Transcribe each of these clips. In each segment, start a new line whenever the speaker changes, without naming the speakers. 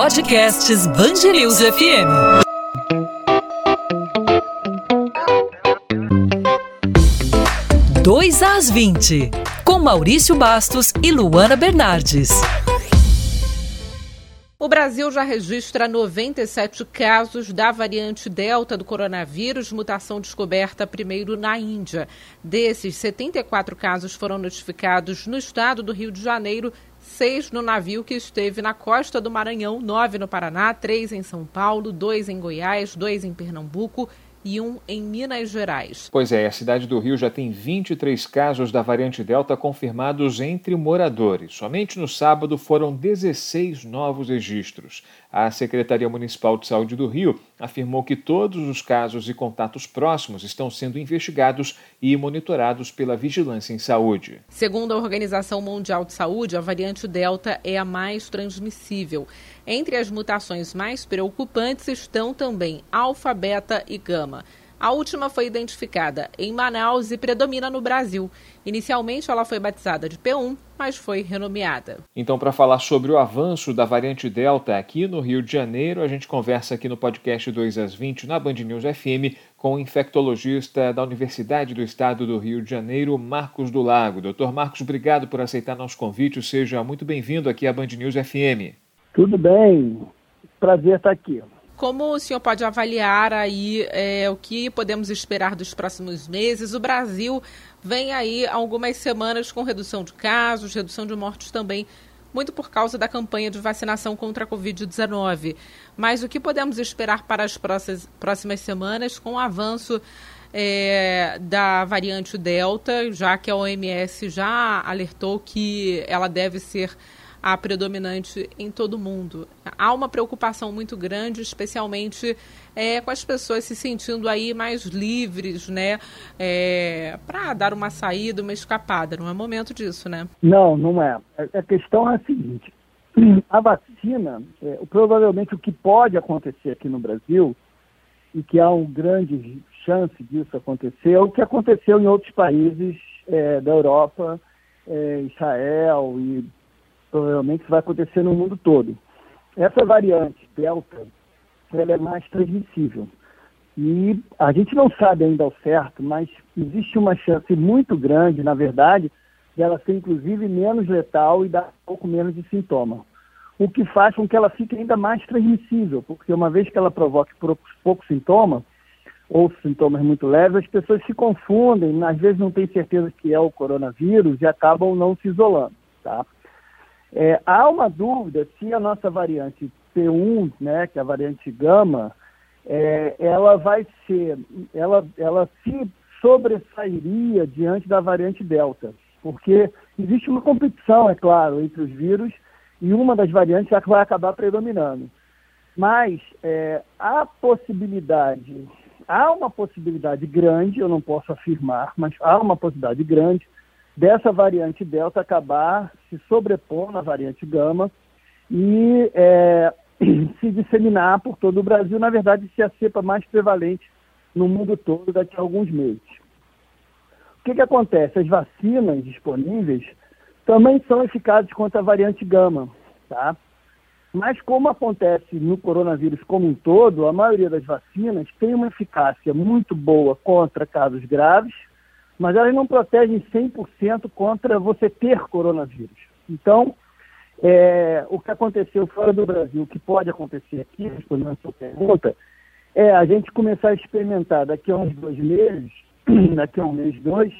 Podcasts Bangerils FM. Dois às 20, com Maurício Bastos e Luana Bernardes.
O Brasil já registra 97 casos da variante Delta do coronavírus, mutação descoberta primeiro na Índia. Desses, 74 casos foram notificados no estado do Rio de Janeiro seis no navio que esteve na costa do Maranhão, nove no Paraná, três em São Paulo, dois em Goiás, dois em Pernambuco e um em Minas Gerais.
Pois é, a cidade do Rio já tem 23 casos da variante Delta confirmados entre moradores. Somente no sábado foram 16 novos registros. A Secretaria Municipal de Saúde do Rio afirmou que todos os casos e contatos próximos estão sendo investigados e monitorados pela Vigilância em Saúde.
Segundo a Organização Mundial de Saúde, a variante Delta é a mais transmissível. Entre as mutações mais preocupantes estão também alfa, beta e gama. A última foi identificada em Manaus e predomina no Brasil. Inicialmente, ela foi batizada de P1, mas foi renomeada.
Então, para falar sobre o avanço da variante Delta aqui no Rio de Janeiro, a gente conversa aqui no podcast 2 às 20 na Band News FM com o infectologista da Universidade do Estado do Rio de Janeiro, Marcos do Lago. Doutor Marcos, obrigado por aceitar nosso convite. Seja muito bem-vindo aqui à Band News FM.
Tudo bem, prazer estar aqui.
Como o senhor pode avaliar aí é, o que podemos esperar dos próximos meses? O Brasil vem aí algumas semanas com redução de casos, redução de mortes também, muito por causa da campanha de vacinação contra a Covid-19. Mas o que podemos esperar para as próximas semanas com o avanço é, da variante Delta, já que a OMS já alertou que ela deve ser a predominante em todo o mundo. Há uma preocupação muito grande, especialmente é, com as pessoas se sentindo aí mais livres, né, é, para dar uma saída, uma escapada. Não é momento disso, né?
Não, não é. A questão é a seguinte: a vacina, é, provavelmente o que pode acontecer aqui no Brasil e que há uma grande chance disso acontecer é o que aconteceu em outros países é, da Europa, é, Israel e provavelmente isso vai acontecer no mundo todo. Essa variante Delta, ela é mais transmissível. E a gente não sabe ainda ao certo, mas existe uma chance muito grande, na verdade, de ela ser inclusive menos letal e dar um pouco menos de sintoma. O que faz com que ela fique ainda mais transmissível, porque uma vez que ela provoque pouco, pouco ou sintomas muito leves, as pessoas se confundem, às vezes não têm certeza que é o coronavírus e acabam não se isolando, tá? É, há uma dúvida se a nossa variante P1, né, que é a variante gama, é, ela vai ser, ela, ela se sobressairia diante da variante delta, porque existe uma competição, é claro, entre os vírus e uma das variantes é vai acabar predominando. Mas é, há possibilidade, há uma possibilidade grande, eu não posso afirmar, mas há uma possibilidade grande dessa variante Delta acabar se sobrepondo à variante Gama e é, se disseminar por todo o Brasil, na verdade, ser a cepa mais prevalente no mundo todo daqui a alguns meses. O que, que acontece? As vacinas disponíveis também são eficazes contra a variante Gama, tá? Mas como acontece no coronavírus como um todo, a maioria das vacinas tem uma eficácia muito boa contra casos graves, mas elas não protegem 100% contra você ter coronavírus. Então, é, o que aconteceu fora do Brasil, o que pode acontecer aqui, respondendo a sua pergunta, é a gente começar a experimentar daqui a uns dois meses, daqui a um mês, dois,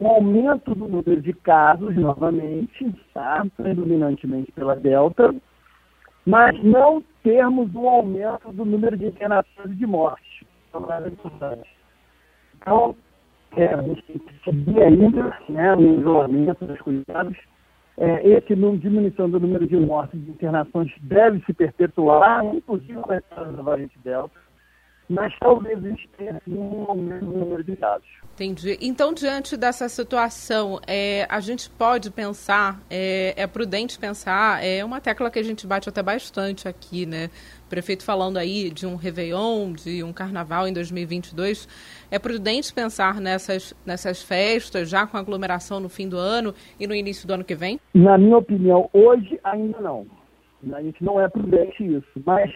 um aumento do número de casos novamente, tá? predominantemente pela Delta, mas não termos um aumento do número de internações e de mortes. Então, a gente ainda né, isolamento dos cuidados. É, esse número, diminuição do número de mortes e de internações deve se perpetuar, inclusive com a da variante Delta, mas talvez a gente tenha assim, um aumento no número de casos.
Entendi. Então, diante dessa situação, é, a gente pode pensar, é, é, prudente pensar, é uma tecla que a gente bate até bastante aqui, né? Prefeito falando aí de um Réveillon, de um Carnaval em 2022. É prudente pensar nessas, nessas festas, já com aglomeração no fim do ano e no início do ano que vem?
Na minha opinião, hoje ainda não. A gente não é prudente isso. Mas,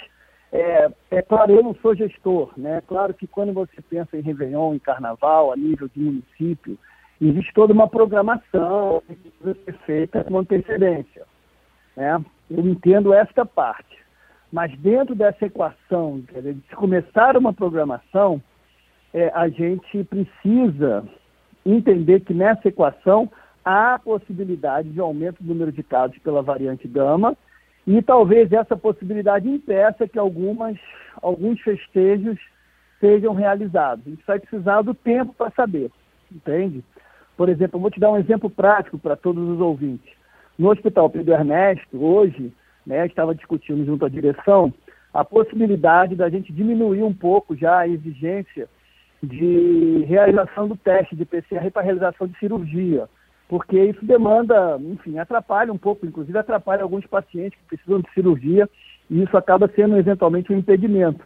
é, é claro, eu não sou gestor. Né? É claro que quando você pensa em Réveillon, em Carnaval, a nível de município, existe toda uma programação que precisa ser feita com antecedência. Né? Eu entendo esta parte. Mas dentro dessa equação, dizer, de se começar uma programação, é, a gente precisa entender que nessa equação há a possibilidade de aumento do número de casos pela variante gama e talvez essa possibilidade impeça que algumas, alguns festejos sejam realizados. A gente vai precisar do tempo para saber, entende? Por exemplo, eu vou te dar um exemplo prático para todos os ouvintes. No Hospital Pedro Ernesto, hoje, né, estava discutindo junto à direção a possibilidade da gente diminuir um pouco já a exigência de realização do teste de PCR para realização de cirurgia porque isso demanda, enfim, atrapalha um pouco, inclusive atrapalha alguns pacientes que precisam de cirurgia e isso acaba sendo eventualmente um impedimento.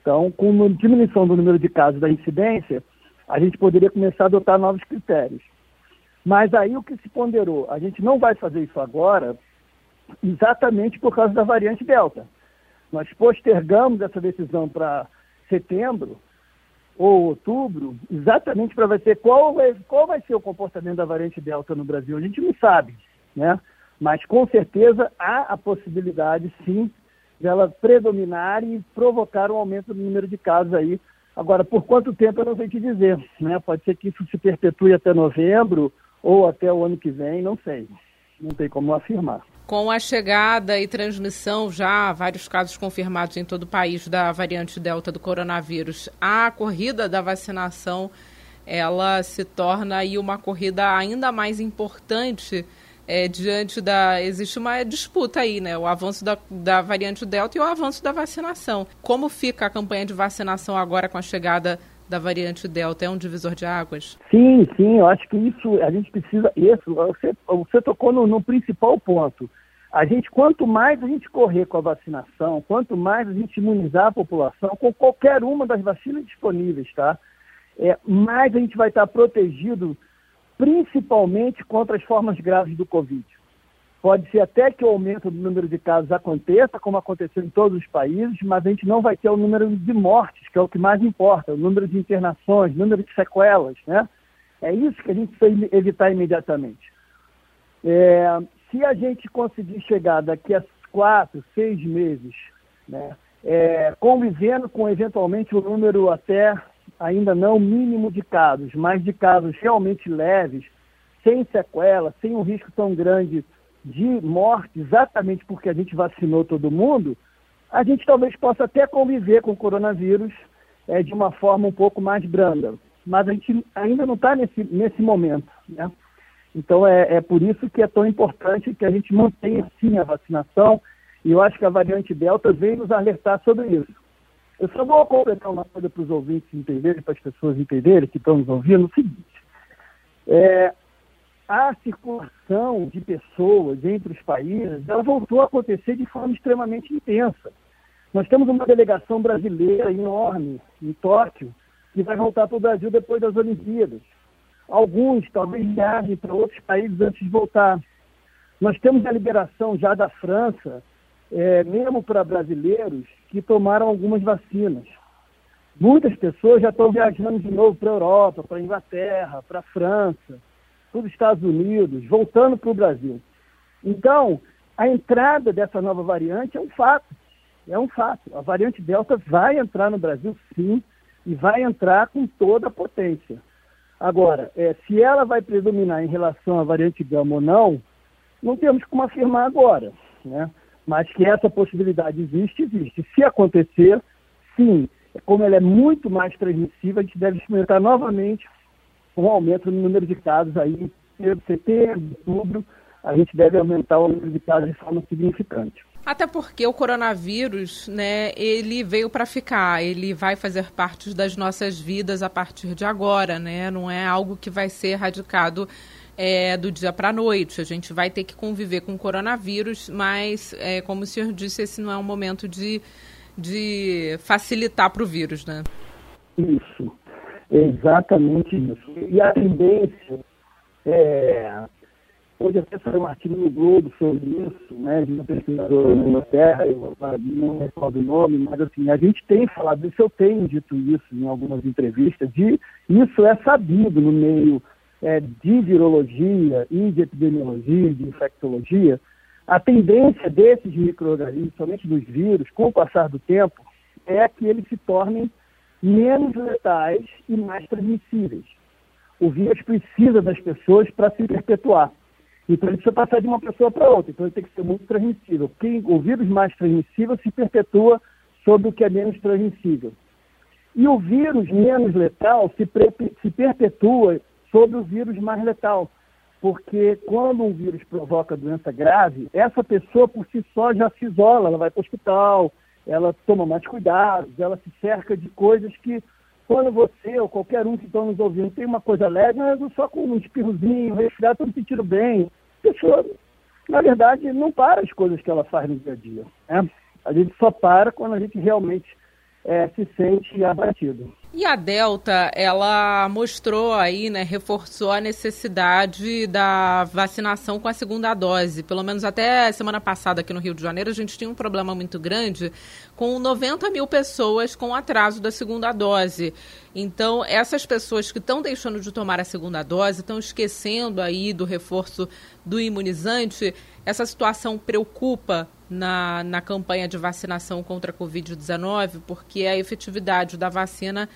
Então, com a diminuição do número de casos da incidência, a gente poderia começar a adotar novos critérios. Mas aí o que se ponderou? A gente não vai fazer isso agora exatamente por causa da variante Delta. Nós postergamos essa decisão para setembro, ou outubro, exatamente para ver qual vai, qual vai ser o comportamento da variante Delta no Brasil. A gente não sabe, né? Mas com certeza há a possibilidade, sim, dela predominar e provocar um aumento do número de casos aí. Agora, por quanto tempo eu não sei te dizer, né? Pode ser que isso se perpetue até novembro ou até o ano que vem, não sei. Não tem como afirmar.
Com a chegada e transmissão, já vários casos confirmados em todo o país da variante Delta do coronavírus, a corrida da vacinação ela se torna aí uma corrida ainda mais importante é, diante da. Existe uma disputa aí, né? O avanço da, da variante Delta e o avanço da vacinação. Como fica a campanha de vacinação agora com a chegada da variante Delta? É um divisor de águas?
Sim, sim, eu acho que isso, a gente precisa, isso, você, você tocou no, no principal ponto. A gente, quanto mais a gente correr com a vacinação, quanto mais a gente imunizar a população com qualquer uma das vacinas disponíveis, tá? É, mais a gente vai estar protegido, principalmente contra as formas graves do Covid. Pode ser até que o aumento do número de casos aconteça, como aconteceu em todos os países, mas a gente não vai ter o número de mortes, que é o que mais importa, o número de internações, o número de sequelas, né? É isso que a gente precisa evitar imediatamente. É, se a gente conseguir chegar daqui a quatro, seis meses, né, é, convivendo com eventualmente o número até ainda não mínimo de casos, mas de casos realmente leves, sem sequela, sem um risco tão grande de morte, exatamente porque a gente vacinou todo mundo, a gente talvez possa até conviver com o coronavírus é, de uma forma um pouco mais branda. Mas a gente ainda não está nesse, nesse momento. Né? Então é, é por isso que é tão importante que a gente mantenha sim a vacinação. E eu acho que a variante Delta veio nos alertar sobre isso. Eu só vou completar uma coisa para os ouvintes entenderem, para as pessoas entenderem que estão nos ouvindo, o seguinte. É, a circulação de pessoas entre os países, ela voltou a acontecer de forma extremamente intensa. Nós temos uma delegação brasileira enorme em Tóquio, que vai voltar para o Brasil depois das Olimpíadas. Alguns talvez viajem para outros países antes de voltar. Nós temos a liberação já da França, é, mesmo para brasileiros que tomaram algumas vacinas. Muitas pessoas já estão viajando de novo para a Europa, para a Inglaterra, para a França para os Estados Unidos, voltando para o Brasil. Então, a entrada dessa nova variante é um fato. É um fato. A variante Delta vai entrar no Brasil, sim, e vai entrar com toda a potência. Agora, é, se ela vai predominar em relação à variante Gama ou não, não temos como afirmar agora. Né? Mas que essa possibilidade existe, existe. Se acontecer, sim, como ela é muito mais transmissível, a gente deve experimentar novamente um aumento no número de casos aí em setembro, outubro, a gente deve aumentar o número de casos de forma significante.
Até porque o coronavírus, né, ele veio para ficar, ele vai fazer parte das nossas vidas a partir de agora, né? Não é algo que vai ser erradicado é, do dia para a noite. A gente vai ter que conviver com o coronavírus, mas, é, como o senhor disse, esse não é um momento de, de facilitar para o vírus, né?
Isso. Exatamente isso. E a tendência é, Hoje até saiu um artigo no Globo sobre isso, né, de uma pesquisadora na Inglaterra, eu não recordo o nome, mas assim, a gente tem falado isso, eu tenho dito isso em algumas entrevistas, de isso é sabido no meio é, de virologia e de epidemiologia, de infectologia, a tendência desses micro-organismos, somente dos vírus, com o passar do tempo, é que eles se tornem menos letais e mais transmissíveis. O vírus precisa das pessoas para se perpetuar. Então ele precisa passar de uma pessoa para outra. Então ele tem que ser muito transmissível. Porque o vírus mais transmissível se perpetua sobre o que é menos transmissível. E o vírus menos letal se, se perpetua sobre o vírus mais letal. Porque quando um vírus provoca doença grave, essa pessoa por si só já se isola, ela vai para o hospital, ela toma mais cuidados, ela se cerca de coisas que, quando você ou qualquer um que está nos ouvindo tem uma coisa leve, mas só com um espirrozinho, respirar, estou me sentindo bem. A pessoa, na verdade, não para as coisas que ela faz no dia a dia. Né? A gente só para quando a gente realmente é, se sente abatido.
E a Delta, ela mostrou aí, né, reforçou a necessidade da vacinação com a segunda dose. Pelo menos até semana passada aqui no Rio de Janeiro, a gente tinha um problema muito grande com 90 mil pessoas com atraso da segunda dose. Então, essas pessoas que estão deixando de tomar a segunda dose, estão esquecendo aí do reforço do imunizante, essa situação preocupa na, na campanha de vacinação contra a Covid-19, porque a efetividade da vacina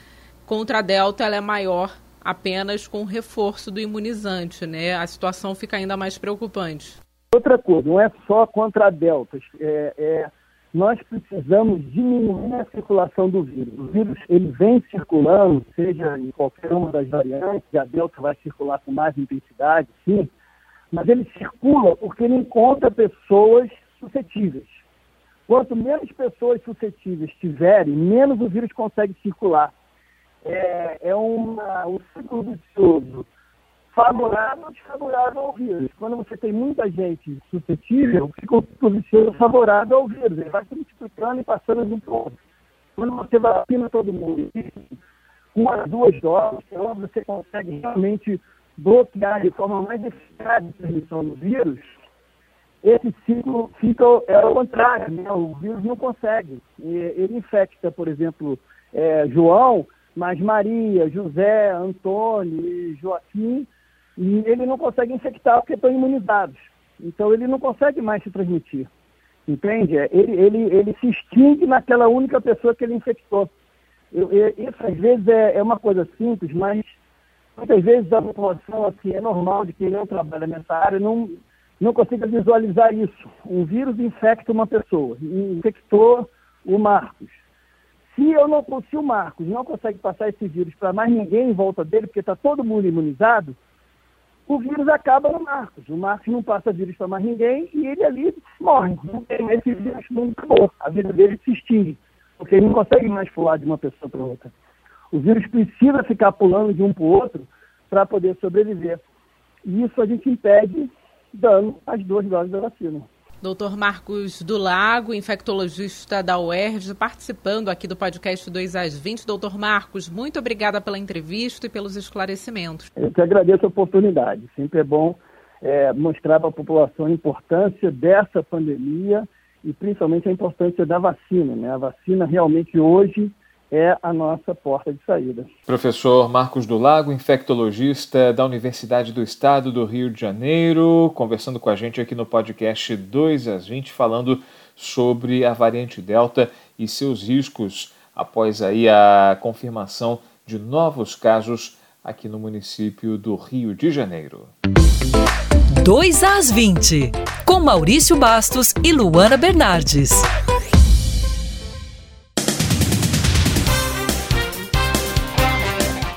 contra a Delta é maior apenas com o reforço do imunizante, né? A situação fica ainda mais preocupante.
Outra coisa, não é só contra a Delta, é, é, nós precisamos diminuir a circulação do vírus. O vírus ele vem circulando, seja em qualquer uma das variantes, a Delta vai circular com mais intensidade, sim, mas ele circula porque ele encontra pessoas suscetíveis. Quanto menos pessoas suscetíveis tiverem, menos o vírus consegue circular. É, é uma, um ciclo vicioso favorável ou desfavorável ao vírus. Quando você tem muita gente suscetível, fica um ciclo vicioso favorável ao vírus. Ele vai se multiplicando e passando de um outro. Quando você vacina todo mundo as duas doses, é você consegue realmente bloquear de forma mais eficaz a transmissão do vírus, esse ciclo fica é ao contrário, né? o vírus não consegue. Ele infecta, por exemplo, é, João, mas Maria, José, Antônio Joaquim, e ele não consegue infectar porque estão imunizados. Então ele não consegue mais se transmitir. Entende? É, ele, ele, ele se extingue naquela única pessoa que ele infectou. Eu, eu, isso às vezes é, é uma coisa simples, mas muitas vezes a população assim, é normal de quem não trabalha nessa área não, não consiga visualizar isso. Um vírus infecta uma pessoa, infectou o Marcos. Se eu não se o Marcos não consegue passar esse vírus para mais ninguém em volta dele, porque está todo mundo imunizado, o vírus acaba no Marcos. O Marcos não passa vírus para mais ninguém e ele ali morre. Não tem esse vírus, não acabou. A vida dele se extingue, porque ele não consegue mais pular de uma pessoa para outra. O vírus precisa ficar pulando de um para o outro para poder sobreviver. E isso a gente impede dando as duas doses da vacina.
Doutor Marcos do Lago, infectologista da UERJ, participando aqui do podcast 2 às 20. Doutor Marcos, muito obrigada pela entrevista e pelos esclarecimentos.
Eu que agradeço a oportunidade. Sempre é bom é, mostrar para a população a importância dessa pandemia e principalmente a importância da vacina. Né? A vacina realmente hoje é a nossa porta de saída.
Professor Marcos do Lago, infectologista da Universidade do Estado do Rio de Janeiro, conversando com a gente aqui no podcast 2 às 20, falando sobre a variante Delta e seus riscos após aí a confirmação de novos casos aqui no município do Rio de Janeiro.
2 às 20, com Maurício Bastos e Luana Bernardes.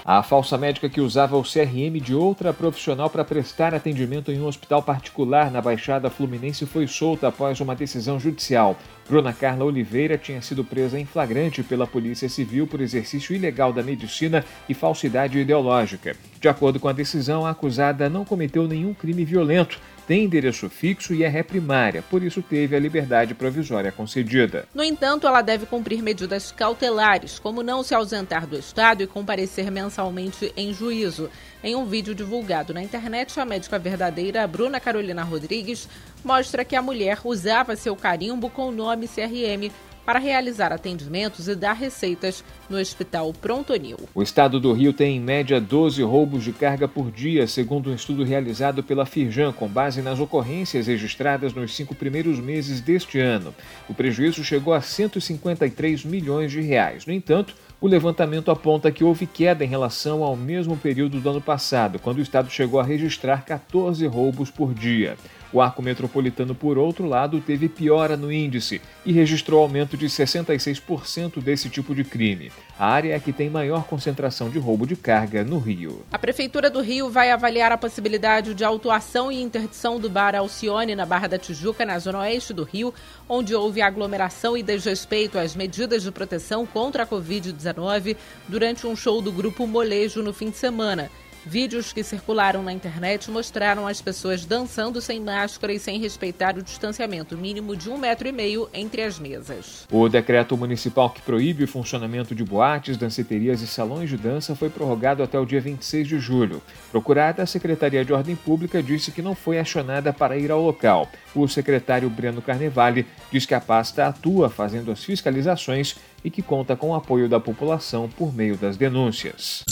A falsa médica que usava o CRM de outra profissional para prestar atendimento em um hospital particular na Baixada Fluminense foi solta após uma decisão judicial. Bruna Carla Oliveira tinha sido presa em flagrante pela Polícia Civil por exercício ilegal da medicina e falsidade ideológica. De acordo com a decisão, a acusada não cometeu nenhum crime violento tem endereço fixo e é ré primária, por isso teve a liberdade provisória concedida.
No entanto, ela deve cumprir medidas cautelares, como não se ausentar do Estado e comparecer mensalmente em juízo. Em um vídeo divulgado na internet, a médica verdadeira Bruna Carolina Rodrigues mostra que a mulher usava seu carimbo com o nome CRM para realizar atendimentos e dar receitas no Hospital Prontonil.
O estado do Rio tem em média 12 roubos de carga por dia, segundo um estudo realizado pela Firjan, com base nas ocorrências registradas nos cinco primeiros meses deste ano. O prejuízo chegou a 153 milhões de reais. No entanto, o levantamento aponta que houve queda em relação ao mesmo período do ano passado, quando o estado chegou a registrar 14 roubos por dia. O arco metropolitano, por outro lado, teve piora no índice e registrou aumento de 66% desse tipo de crime. A área é que tem maior concentração de roubo de carga no Rio.
A Prefeitura do Rio vai avaliar a possibilidade de autuação e interdição do bar Alcione na Barra da Tijuca, na zona oeste do Rio, onde houve aglomeração e desrespeito às medidas de proteção contra a Covid-19 durante um show do grupo Molejo no fim de semana. Vídeos que circularam na internet mostraram as pessoas dançando sem máscara e sem respeitar o distanciamento mínimo de um metro e meio entre as mesas.
O decreto municipal que proíbe o funcionamento de boates, danceterias e salões de dança foi prorrogado até o dia 26 de julho. Procurada, a Secretaria de Ordem Pública disse que não foi acionada para ir ao local. O secretário Breno Carnevale diz que a pasta atua fazendo as fiscalizações e que conta com o apoio da população por meio das denúncias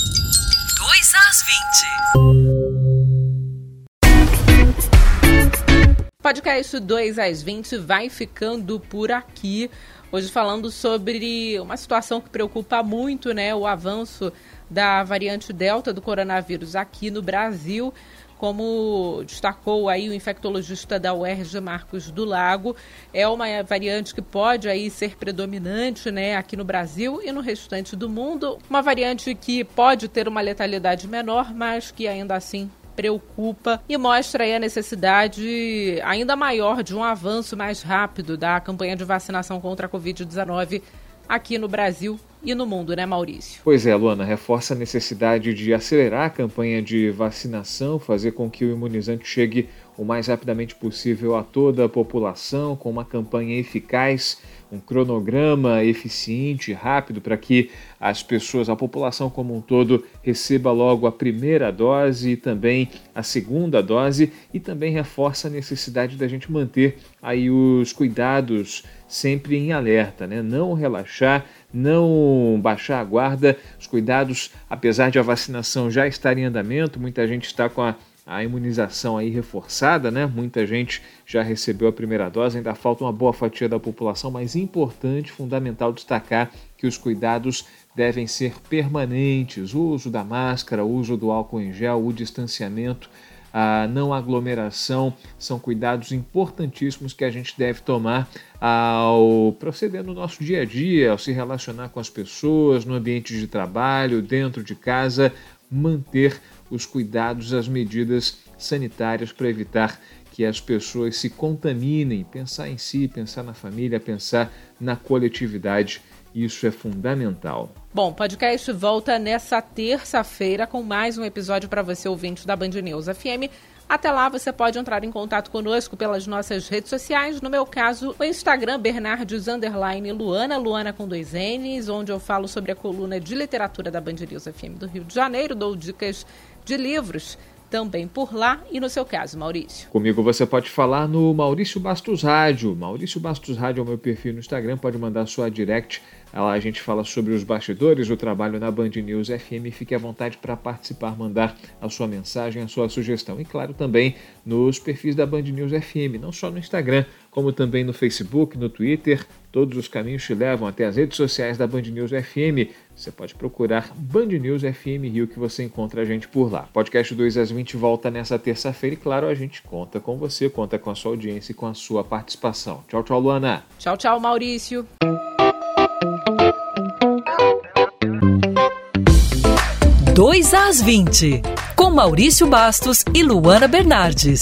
20. Podcast 2 às 20 vai ficando por aqui. Hoje falando sobre uma situação que preocupa muito, né? O avanço da variante Delta do coronavírus aqui no Brasil como destacou aí o infectologista da UERJ, Marcos do Lago, é uma variante que pode aí ser predominante, né, aqui no Brasil e no restante do mundo, uma variante que pode ter uma letalidade menor, mas que ainda assim preocupa e mostra aí a necessidade ainda maior de um avanço mais rápido da campanha de vacinação contra a Covid-19 aqui no Brasil e no mundo, né, Maurício?
Pois é, Luana, reforça a necessidade de acelerar a campanha de vacinação, fazer com que o imunizante chegue o mais rapidamente possível a toda a população, com uma campanha eficaz, um cronograma eficiente, rápido, para que as pessoas, a população como um todo, receba logo a primeira dose e também a segunda dose, e também reforça a necessidade da gente manter aí os cuidados sempre em alerta, né? Não relaxar, não baixar a guarda, os cuidados, apesar de a vacinação já estar em andamento, muita gente está com a a imunização aí reforçada, né? Muita gente já recebeu a primeira dose, ainda falta uma boa fatia da população, mas importante, fundamental destacar que os cuidados devem ser permanentes. O uso da máscara, o uso do álcool em gel, o distanciamento, a não aglomeração são cuidados importantíssimos que a gente deve tomar ao proceder no nosso dia a dia, ao se relacionar com as pessoas, no ambiente de trabalho, dentro de casa, manter os cuidados, as medidas sanitárias para evitar que as pessoas se contaminem, pensar em si, pensar na família, pensar na coletividade. Isso é fundamental.
Bom, o podcast volta nessa terça-feira com mais um episódio para você, ouvinte da Band News FM. Até lá você pode entrar em contato conosco pelas nossas redes sociais. No meu caso, o Instagram Bernardes Underline Luana, Luana com dois N's, onde eu falo sobre a coluna de literatura da Band News FM do Rio de Janeiro, dou dicas de livros também por lá e no seu caso, Maurício?
Comigo você pode falar no Maurício Bastos Rádio. Maurício Bastos Rádio é o meu perfil no Instagram, pode mandar sua direct. Lá a gente fala sobre os bastidores do trabalho na Band News FM. Fique à vontade para participar, mandar a sua mensagem, a sua sugestão. E claro, também nos perfis da Band News FM, não só no Instagram, como também no Facebook, no Twitter. Todos os caminhos te levam até as redes sociais da Band News FM. Você pode procurar Band News FM Rio que você encontra a gente por lá. Podcast 2 às 20 volta nessa terça-feira e, claro, a gente conta com você, conta com a sua audiência e com a sua participação. Tchau, tchau, Luana.
Tchau, tchau, Maurício.
Dois às 20, com Maurício Bastos e Luana Bernardes.